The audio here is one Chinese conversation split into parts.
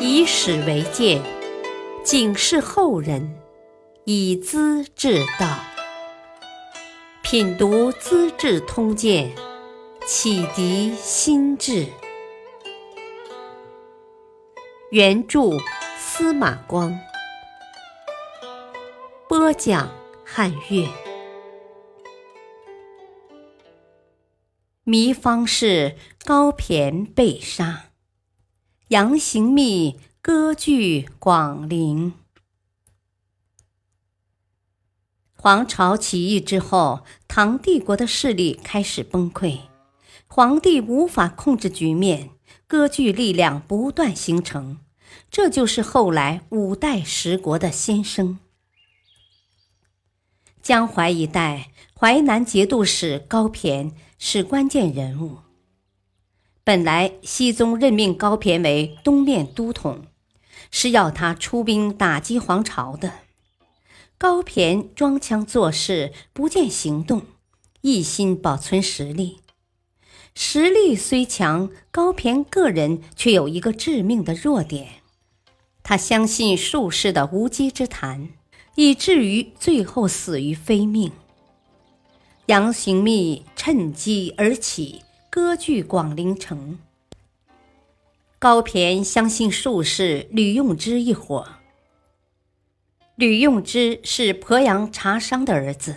以史为鉴，警示后人，以资治道。品读《资治通鉴》，启迪心智。原著司马光，播讲汉乐。糜芳氏高骈被杀，杨行密割据广陵。黄巢起义之后，唐帝国的势力开始崩溃，皇帝无法控制局面，割据力量不断形成，这就是后来五代十国的先声。江淮一带，淮南节度使高骈。是关键人物。本来熹宗任命高骈为东面都统，是要他出兵打击黄巢的。高骈装腔作势，不见行动，一心保存实力。实力虽强，高骈个人却有一个致命的弱点：他相信术士的无稽之谈，以至于最后死于非命。杨行密趁机而起，割据广陵城。高骈相信术士吕用之一伙。吕用之是鄱阳茶商的儿子，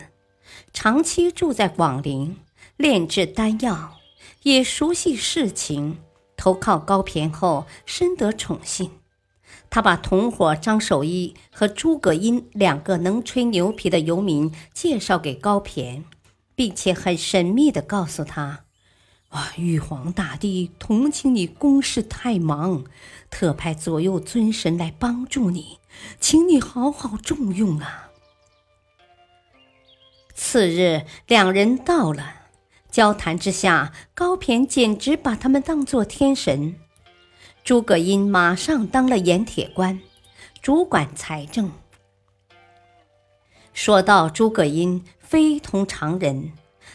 长期住在广陵，炼制丹药，也熟悉事情。投靠高骈后，深得宠信。他把同伙张守一和诸葛殷两个能吹牛皮的游民介绍给高骈。并且很神秘地告诉他：“啊，玉皇大帝同情你公事太忙，特派左右尊神来帮助你，请你好好重用啊。”次日，两人到了，交谈之下，高骈简直把他们当作天神。诸葛殷马上当了盐铁官，主管财政。说到诸葛殷。非同常人，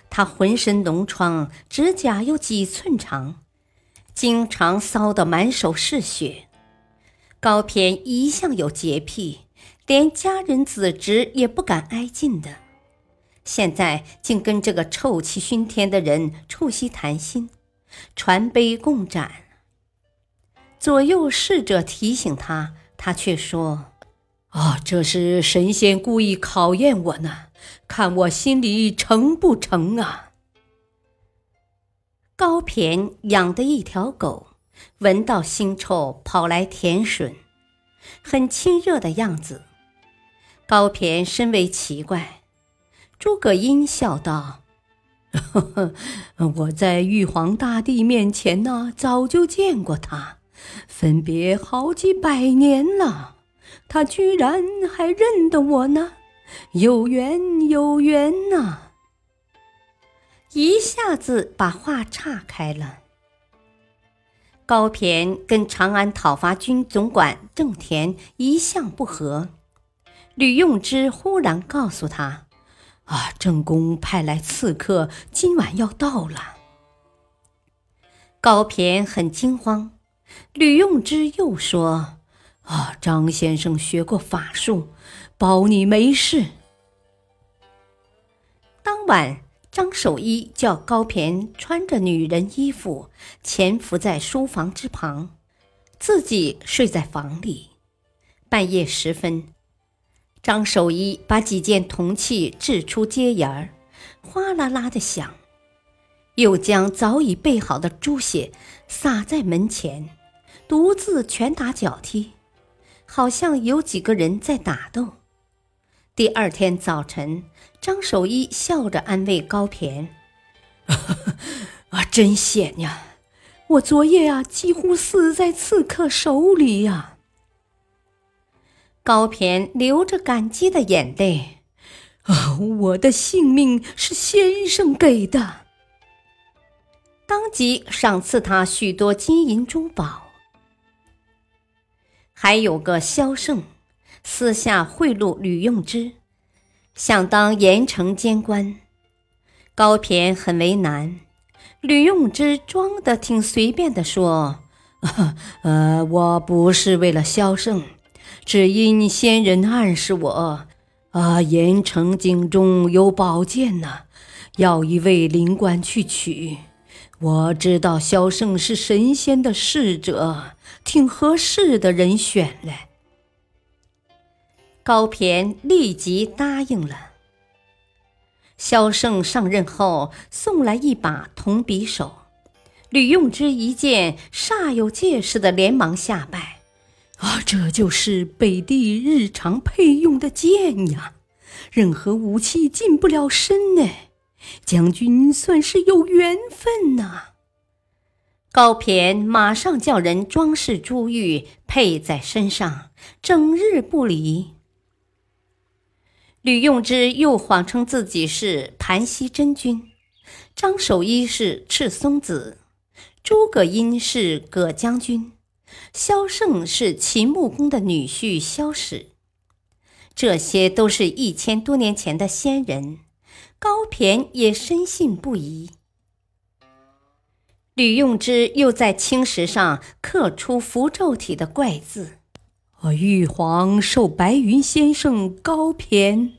他浑身脓疮，指甲有几寸长，经常搔得满手是血。高骈一向有洁癖，连家人子侄也不敢挨近的，现在竟跟这个臭气熏天的人促膝谈心，传杯共盏。左右侍者提醒他，他却说：“啊，这是神仙故意考验我呢。”看我心里诚不诚啊！高骈养的一条狗，闻到腥臭跑来舔吮，很亲热的样子。高骈深为奇怪。诸葛殷笑道：“呵呵，我在玉皇大帝面前呢，早就见过他，分别好几百年了，他居然还认得我呢。”有缘有缘呐！一下子把话岔开了。高骈跟长安讨伐军总管郑田一向不和，吕用之忽然告诉他：“啊，郑公派来刺客，今晚要到了。”高骈很惊慌。吕用之又说：“啊，张先生学过法术。”保你没事。当晚，张守一叫高骈穿着女人衣服潜伏在书房之旁，自己睡在房里。半夜时分，张守一把几件铜器掷出街沿儿，哗啦啦的响，又将早已备好的猪血洒在门前，独自拳打脚踢，好像有几个人在打斗。第二天早晨，张守一笑着安慰高骈：“ 啊，真险呀！我昨夜啊，几乎死在刺客手里呀。”高骈流着感激的眼泪：“啊，我的性命是先生给的。”当即赏赐他许多金银珠宝，还有个萧胜。私下贿赂吕用之，想当盐城监官。高骈很为难，吕用之装的挺随便的说：“ 呃，我不是为了萧胜，只因仙人暗示我，啊，盐城井中有宝剑呢，要一位灵官去取。我知道萧胜是神仙的侍者，挺合适的人选嘞。高骈立即答应了。萧胜上任后，送来一把铜匕首。吕用之一见，煞有介事的连忙下拜：“啊，这就是北地日常配用的剑呀！任何武器近不了身呢。将军算是有缘分呐。”高骈马上叫人装饰珠玉，佩在身上，整日不离。吕用之又谎称自己是盘溪真君，张守一是赤松子。诸葛殷是葛将军，萧胜是秦穆公的女婿萧史，这些都是一千多年前的仙人，高骈也深信不疑。吕用之又在青石上刻出符咒体的怪字：“我，玉皇受白云先生高骈。”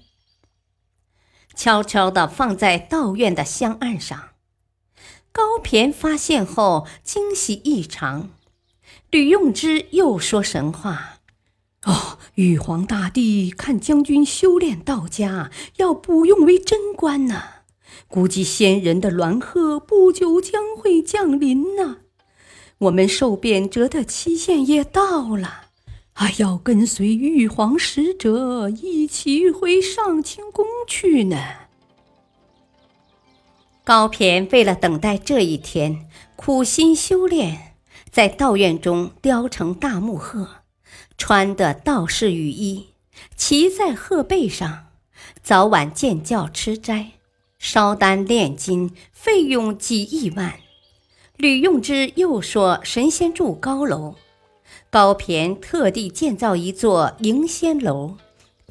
悄悄地放在道院的香案上。高骈发现后惊喜异常，吕用之又说神话：“哦，玉皇大帝看将军修炼道家，要补用为贞观呢。估计仙人的鸾鹤不久将会降临呢。我们受贬谪的期限也到了，还要跟随玉皇使者一起回上清宫去呢。”高骈为了等待这一天，苦心修炼，在道院中雕成大木鹤，穿的道士雨衣，骑在鹤背上，早晚见教吃斋，烧丹炼金，费用几亿万。吕用之又说神仙住高楼，高骈特地建造一座迎仙楼，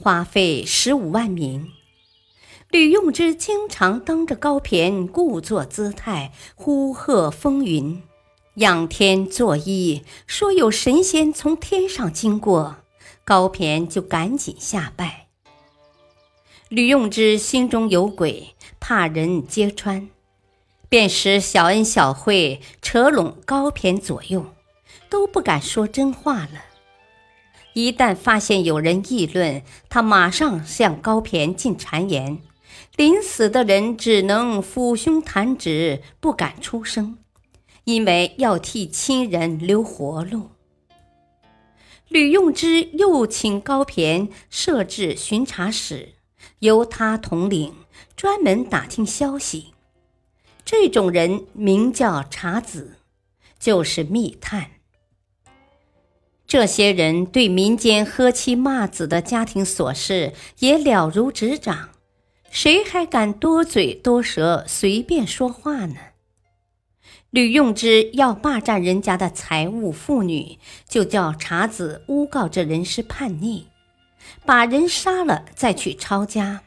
花费十五万民。吕用之经常当着高骈故作姿态，呼喝风云，仰天作揖，说有神仙从天上经过，高骈就赶紧下拜。吕用之心中有鬼，怕人揭穿，便使小恩小惠扯拢高骈左右，都不敢说真话了。一旦发现有人议论，他马上向高骈进谗言。临死的人只能抚胸弹指，不敢出声，因为要替亲人留活路。吕用之又请高骈设置巡查使，由他统领，专门打听消息。这种人名叫查子，就是密探。这些人对民间喝妻骂子的家庭琐事也了如指掌。谁还敢多嘴多舌、随便说话呢？吕用之要霸占人家的财物、妇女，就叫查子诬告这人是叛逆，把人杀了再去抄家。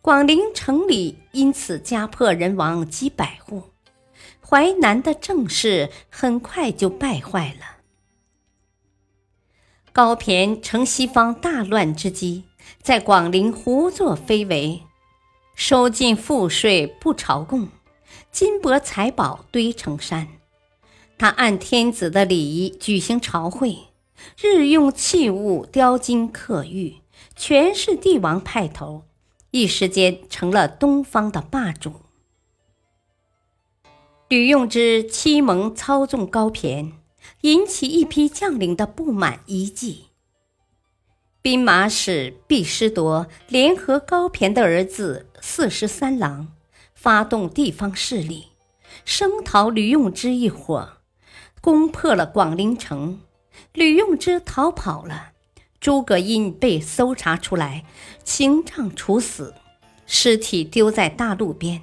广陵城里因此家破人亡几百户，淮南的政事很快就败坏了。高骈乘西方大乱之机。在广陵胡作非为，收尽赋税不朝贡，金帛财宝堆成山。他按天子的礼仪举行朝会，日用器物雕金刻玉，全是帝王派头，一时间成了东方的霸主。吕用之欺蒙操纵高骈，引起一批将领的不满遗迹。兵马使毕师铎联合高骈的儿子四十三郎，发动地方势力，声讨吕用之一伙，攻破了广陵城。吕用之逃跑了，诸葛殷被搜查出来，刑杖处死，尸体丢在大路边，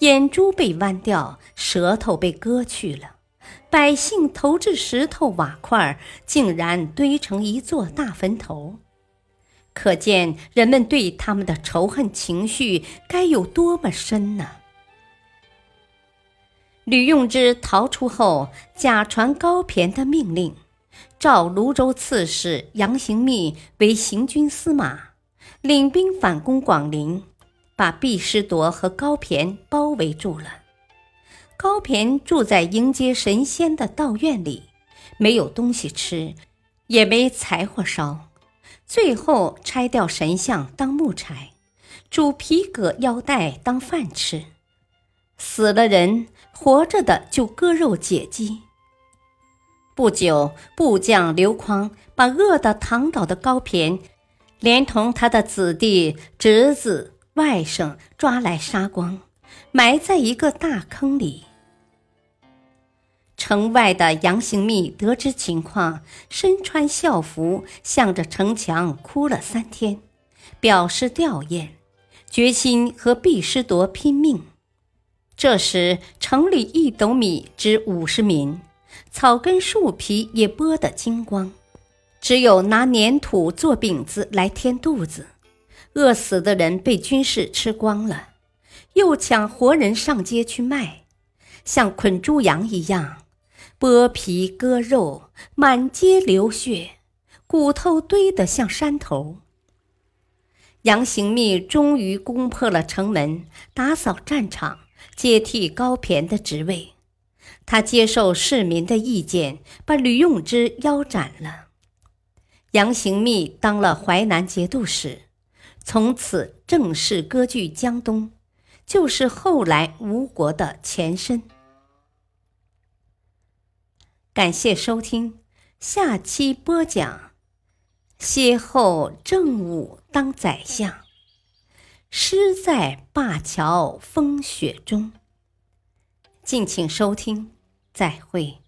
眼珠被剜掉，舌头被割去了，百姓投掷石头瓦块，竟然堆成一座大坟头。可见人们对他们的仇恨情绪该有多么深呢？吕用之逃出后，假传高骈的命令，召泸州刺史杨行密为行军司马，领兵反攻广陵，把毕师铎和高骈包围住了。高骈住在迎接神仙的道院里，没有东西吃，也没柴火烧，最后拆掉神像当木柴，煮皮革腰带当饭吃。死了人，活着的就割肉解饥。不久，部将刘匡把饿得躺倒的高骈，连同他的子弟、侄子、外甥抓来杀光，埋在一个大坑里。城外的杨行密得知情况，身穿校服，向着城墙哭了三天，表示吊唁，决心和毕师铎拼命。这时，城里一斗米值五十民，草根树皮也剥得精光，只有拿粘土做饼子来填肚子。饿死的人被军士吃光了，又抢活人上街去卖，像捆猪羊一样，剥皮割肉，满街流血，骨头堆得像山头。杨行密终于攻破了城门，打扫战场。接替高骈的职位，他接受市民的意见，把吕用之腰斩了。杨行密当了淮南节度使，从此正式割据江东，就是后来吴国的前身。感谢收听，下期播讲：歇后正午当宰相。诗在灞桥风雪中。敬请收听，再会。